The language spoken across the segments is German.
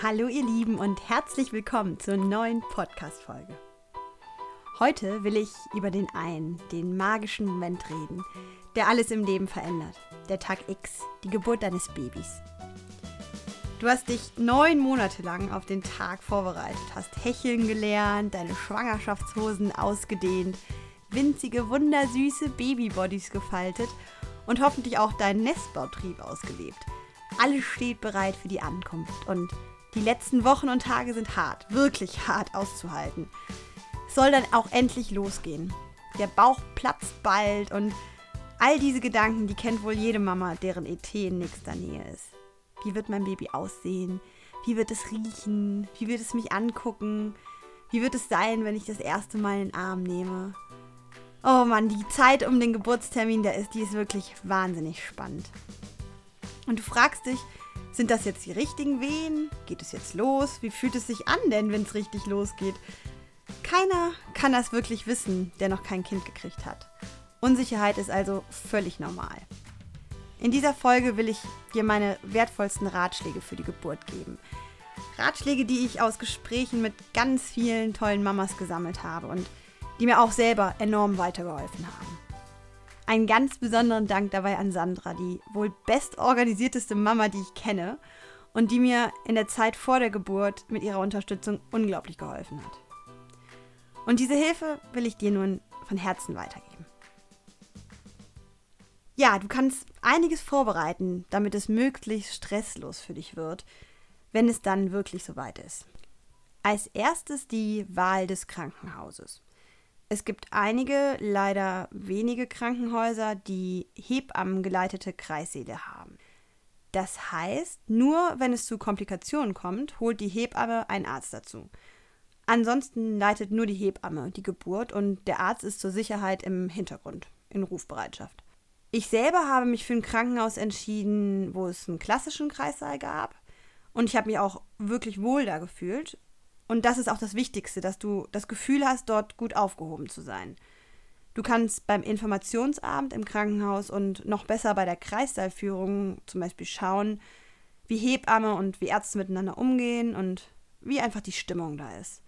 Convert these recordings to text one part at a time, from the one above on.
Hallo ihr Lieben und herzlich willkommen zur neuen Podcast-Folge. Heute will ich über den einen, den magischen Moment reden, der alles im Leben verändert. Der Tag X, die Geburt deines Babys. Du hast dich neun Monate lang auf den Tag vorbereitet, hast hecheln gelernt, deine Schwangerschaftshosen ausgedehnt, winzige, wundersüße Babybodies gefaltet und hoffentlich auch deinen Nestbautrieb ausgelebt. Alles steht bereit für die Ankunft und die letzten Wochen und Tage sind hart, wirklich hart auszuhalten. Es soll dann auch endlich losgehen. Der Bauch platzt bald und all diese Gedanken, die kennt wohl jede Mama, deren ET in nächster Nähe ist. Wie wird mein Baby aussehen? Wie wird es riechen? Wie wird es mich angucken? Wie wird es sein, wenn ich das erste Mal in den Arm nehme? Oh Mann, die Zeit um den Geburtstermin, der ist, die ist wirklich wahnsinnig spannend. Und du fragst dich, sind das jetzt die richtigen Wehen? Geht es jetzt los? Wie fühlt es sich an denn, wenn es richtig losgeht? Keiner kann das wirklich wissen, der noch kein Kind gekriegt hat. Unsicherheit ist also völlig normal. In dieser Folge will ich dir meine wertvollsten Ratschläge für die Geburt geben. Ratschläge, die ich aus Gesprächen mit ganz vielen tollen Mamas gesammelt habe und die mir auch selber enorm weitergeholfen haben. Einen ganz besonderen Dank dabei an Sandra, die wohl bestorganisierteste Mama, die ich kenne und die mir in der Zeit vor der Geburt mit ihrer Unterstützung unglaublich geholfen hat. Und diese Hilfe will ich dir nun von Herzen weitergeben. Ja, du kannst einiges vorbereiten, damit es möglichst stresslos für dich wird, wenn es dann wirklich soweit ist. Als erstes die Wahl des Krankenhauses. Es gibt einige, leider wenige Krankenhäuser, die hebammengeleitete Kreissäle haben. Das heißt, nur wenn es zu Komplikationen kommt, holt die Hebamme einen Arzt dazu. Ansonsten leitet nur die Hebamme die Geburt und der Arzt ist zur Sicherheit im Hintergrund, in Rufbereitschaft. Ich selber habe mich für ein Krankenhaus entschieden, wo es einen klassischen Kreissaal gab. Und ich habe mich auch wirklich wohl da gefühlt. Und das ist auch das Wichtigste, dass du das Gefühl hast, dort gut aufgehoben zu sein. Du kannst beim Informationsabend im Krankenhaus und noch besser bei der Kreissaalführung zum Beispiel schauen, wie Hebamme und wie Ärzte miteinander umgehen und wie einfach die Stimmung da ist.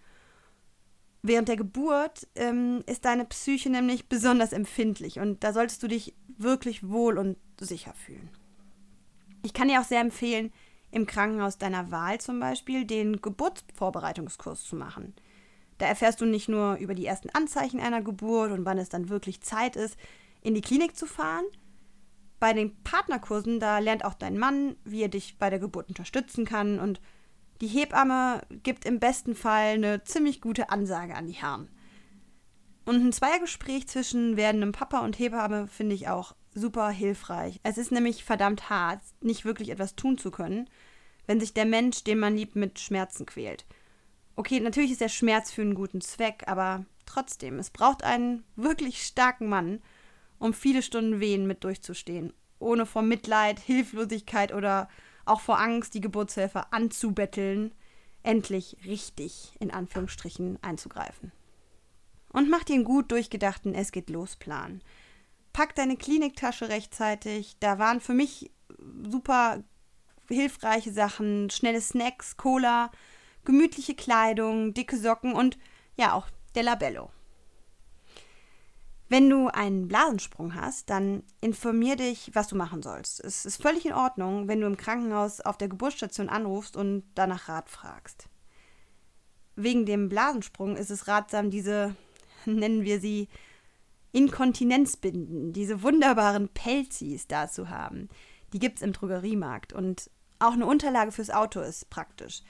Während der Geburt ähm, ist deine Psyche nämlich besonders empfindlich und da solltest du dich wirklich wohl und sicher fühlen. Ich kann dir auch sehr empfehlen, im Krankenhaus deiner Wahl zum Beispiel den Geburtsvorbereitungskurs zu machen. Da erfährst du nicht nur über die ersten Anzeichen einer Geburt und wann es dann wirklich Zeit ist, in die Klinik zu fahren. Bei den Partnerkursen, da lernt auch dein Mann, wie er dich bei der Geburt unterstützen kann und die Hebamme gibt im besten Fall eine ziemlich gute Ansage an die Herren. Und ein Zweiergespräch zwischen werdendem Papa und Hebamme finde ich auch super hilfreich. Es ist nämlich verdammt hart, nicht wirklich etwas tun zu können, wenn sich der Mensch, den man liebt, mit Schmerzen quält. Okay, natürlich ist der Schmerz für einen guten Zweck, aber trotzdem, es braucht einen wirklich starken Mann, um viele Stunden Wehen mit durchzustehen, ohne vor Mitleid, Hilflosigkeit oder auch vor Angst, die Geburtshelfer anzubetteln, endlich richtig in Anführungsstrichen einzugreifen. Und mach dir einen gut durchgedachten Es geht los Plan pack deine Kliniktasche rechtzeitig. Da waren für mich super hilfreiche Sachen, schnelle Snacks, Cola, gemütliche Kleidung, dicke Socken und ja auch der Labello. Wenn du einen Blasensprung hast, dann informier dich, was du machen sollst. Es ist völlig in Ordnung, wenn du im Krankenhaus auf der Geburtsstation anrufst und danach Rat fragst. Wegen dem Blasensprung ist es ratsam, diese, nennen wir sie, Inkontinenzbinden, diese wunderbaren Pelzis da zu haben. Die gibt es im Drogeriemarkt und auch eine Unterlage fürs Auto ist praktisch.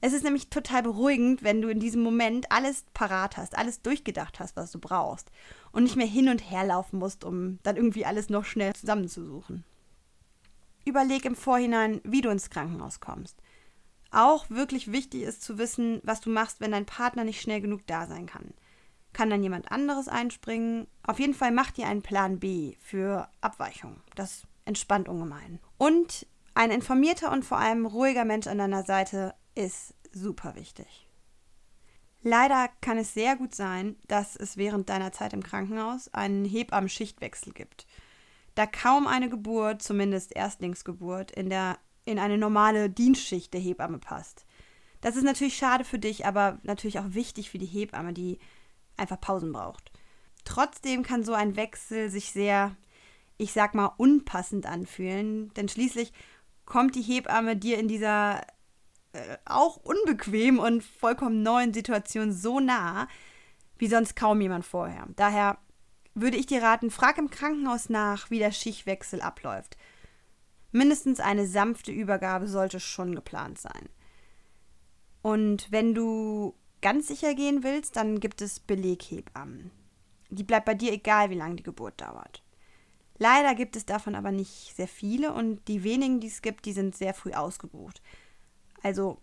Es ist nämlich total beruhigend, wenn du in diesem Moment alles parat hast, alles durchgedacht hast, was du brauchst und nicht mehr hin und her laufen musst, um dann irgendwie alles noch schnell zusammenzusuchen. Überleg im Vorhinein, wie du ins Krankenhaus kommst. Auch wirklich wichtig ist zu wissen, was du machst, wenn dein Partner nicht schnell genug da sein kann kann dann jemand anderes einspringen. Auf jeden Fall macht ihr einen Plan B für Abweichung. Das entspannt ungemein. Und ein informierter und vor allem ruhiger Mensch an deiner Seite ist super wichtig. Leider kann es sehr gut sein, dass es während deiner Zeit im Krankenhaus einen Hebammen-Schichtwechsel gibt. Da kaum eine Geburt, zumindest Erstlingsgeburt, in, der, in eine normale Dienstschicht der Hebamme passt. Das ist natürlich schade für dich, aber natürlich auch wichtig für die Hebamme, die einfach Pausen braucht. Trotzdem kann so ein Wechsel sich sehr, ich sag mal, unpassend anfühlen, denn schließlich kommt die Hebamme dir in dieser äh, auch unbequem und vollkommen neuen Situation so nah, wie sonst kaum jemand vorher. Daher würde ich dir raten, frag im Krankenhaus nach, wie der Schichtwechsel abläuft. Mindestens eine sanfte Übergabe sollte schon geplant sein. Und wenn du ganz sicher gehen willst, dann gibt es Beleghebammen. Die bleibt bei dir egal, wie lange die Geburt dauert. Leider gibt es davon aber nicht sehr viele und die wenigen, die es gibt, die sind sehr früh ausgebucht. Also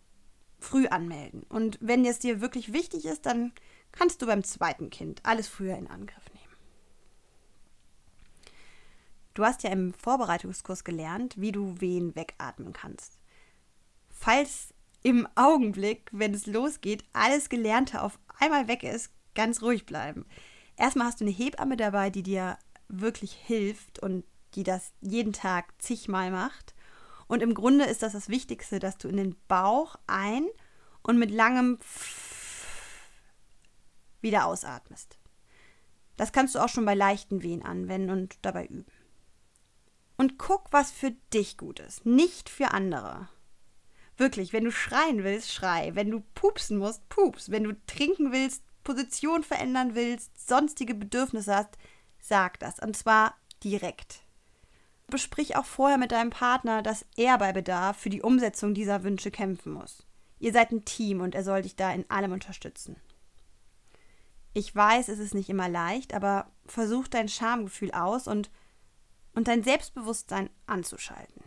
früh anmelden. Und wenn es dir wirklich wichtig ist, dann kannst du beim zweiten Kind alles früher in Angriff nehmen. Du hast ja im Vorbereitungskurs gelernt, wie du Wehen wegatmen kannst. Falls im Augenblick, wenn es losgeht, alles Gelernte auf einmal weg ist, ganz ruhig bleiben. Erstmal hast du eine Hebamme dabei, die dir wirklich hilft und die das jeden Tag zigmal macht. Und im Grunde ist das das Wichtigste, dass du in den Bauch ein und mit langem wieder ausatmest. Das kannst du auch schon bei leichten Wehen anwenden und dabei üben. Und guck, was für dich gut ist, nicht für andere. Wirklich, wenn du schreien willst, schrei. Wenn du pupsen musst, pups. Wenn du trinken willst, Position verändern willst, sonstige Bedürfnisse hast, sag das. Und zwar direkt. Besprich auch vorher mit deinem Partner, dass er bei Bedarf für die Umsetzung dieser Wünsche kämpfen muss. Ihr seid ein Team und er soll dich da in allem unterstützen. Ich weiß, es ist nicht immer leicht, aber versuch dein Schamgefühl aus und, und dein Selbstbewusstsein anzuschalten.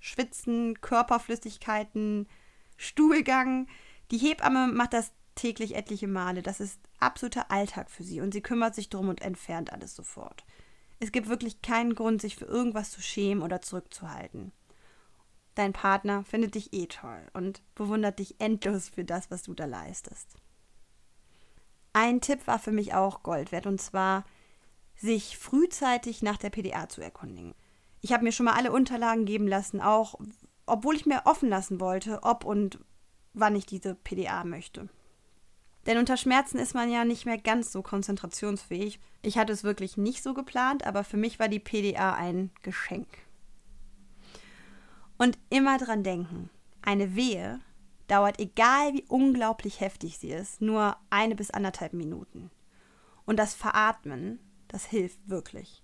Schwitzen, Körperflüssigkeiten, Stuhlgang. Die Hebamme macht das täglich etliche Male. Das ist absoluter Alltag für sie und sie kümmert sich drum und entfernt alles sofort. Es gibt wirklich keinen Grund, sich für irgendwas zu schämen oder zurückzuhalten. Dein Partner findet dich eh toll und bewundert dich endlos für das, was du da leistest. Ein Tipp war für mich auch Gold wert und zwar, sich frühzeitig nach der PDA zu erkundigen. Ich habe mir schon mal alle Unterlagen geben lassen, auch obwohl ich mir offen lassen wollte, ob und wann ich diese PDA möchte. Denn unter Schmerzen ist man ja nicht mehr ganz so konzentrationsfähig. Ich hatte es wirklich nicht so geplant, aber für mich war die PDA ein Geschenk. Und immer dran denken, eine Wehe dauert, egal wie unglaublich heftig sie ist, nur eine bis anderthalb Minuten. Und das Veratmen, das hilft wirklich.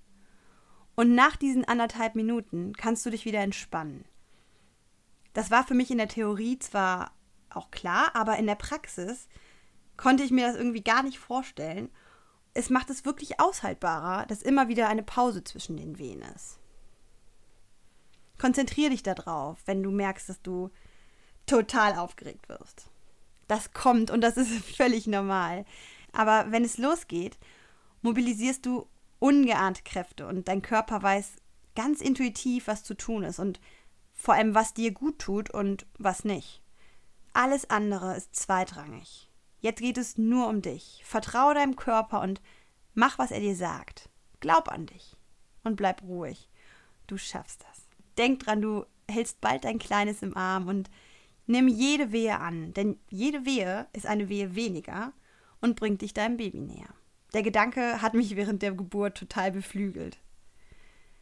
Und nach diesen anderthalb Minuten kannst du dich wieder entspannen. Das war für mich in der Theorie zwar auch klar, aber in der Praxis konnte ich mir das irgendwie gar nicht vorstellen. Es macht es wirklich aushaltbarer, dass immer wieder eine Pause zwischen den Wehen ist. Konzentriere dich darauf, wenn du merkst, dass du total aufgeregt wirst. Das kommt und das ist völlig normal. Aber wenn es losgeht, mobilisierst du ungeahnte Kräfte und dein Körper weiß ganz intuitiv, was zu tun ist und vor allem, was dir gut tut und was nicht. Alles andere ist zweitrangig. Jetzt geht es nur um dich. Vertraue deinem Körper und mach, was er dir sagt. Glaub an dich und bleib ruhig. Du schaffst das. Denk dran, du hältst bald dein Kleines im Arm und nimm jede Wehe an, denn jede Wehe ist eine Wehe weniger und bringt dich deinem Baby näher. Der Gedanke hat mich während der Geburt total beflügelt.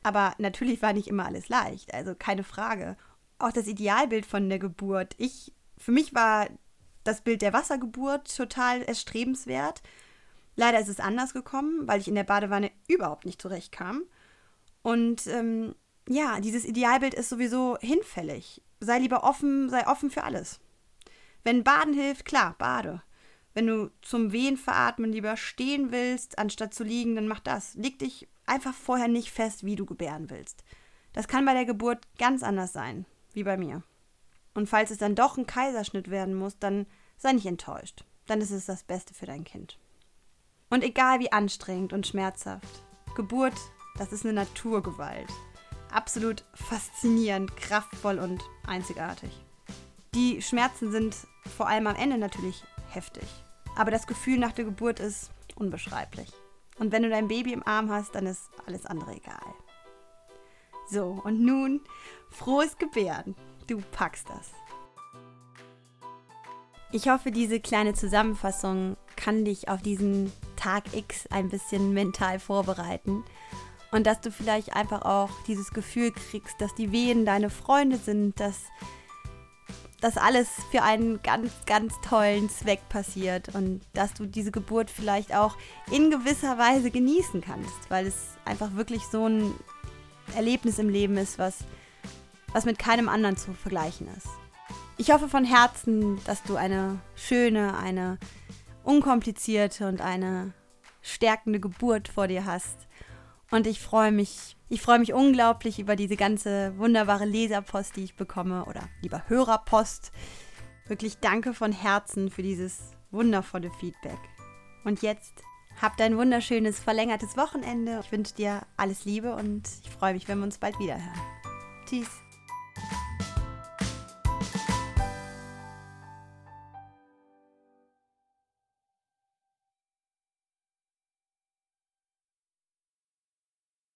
Aber natürlich war nicht immer alles leicht, also keine Frage. Auch das Idealbild von der Geburt. Ich, für mich war das Bild der Wassergeburt total erstrebenswert. Leider ist es anders gekommen, weil ich in der Badewanne überhaupt nicht zurechtkam. Und ähm, ja, dieses Idealbild ist sowieso hinfällig. Sei lieber offen, sei offen für alles. Wenn Baden hilft, klar, bade. Wenn du zum Wehen veratmen lieber stehen willst, anstatt zu liegen, dann mach das. Leg dich einfach vorher nicht fest, wie du gebären willst. Das kann bei der Geburt ganz anders sein, wie bei mir. Und falls es dann doch ein Kaiserschnitt werden muss, dann sei nicht enttäuscht. Dann ist es das Beste für dein Kind. Und egal wie anstrengend und schmerzhaft, Geburt, das ist eine Naturgewalt. Absolut faszinierend, kraftvoll und einzigartig. Die Schmerzen sind vor allem am Ende natürlich heftig. Aber das Gefühl nach der Geburt ist unbeschreiblich. Und wenn du dein Baby im Arm hast, dann ist alles andere egal. So, und nun frohes Gebären. Du packst das. Ich hoffe, diese kleine Zusammenfassung kann dich auf diesen Tag X ein bisschen mental vorbereiten und dass du vielleicht einfach auch dieses Gefühl kriegst, dass die Wehen deine Freunde sind, dass das alles für einen ganz, ganz tollen Zweck passiert und dass du diese Geburt vielleicht auch in gewisser Weise genießen kannst, weil es einfach wirklich so ein Erlebnis im Leben ist, was, was mit keinem anderen zu vergleichen ist. Ich hoffe von Herzen, dass du eine schöne, eine unkomplizierte und eine stärkende Geburt vor dir hast. Und ich freue mich, ich freue mich unglaublich über diese ganze wunderbare Leserpost, die ich bekomme oder lieber Hörerpost. Wirklich danke von Herzen für dieses wundervolle Feedback. Und jetzt habt ein wunderschönes verlängertes Wochenende. Ich wünsche dir alles Liebe und ich freue mich, wenn wir uns bald wieder hören. Tschüss.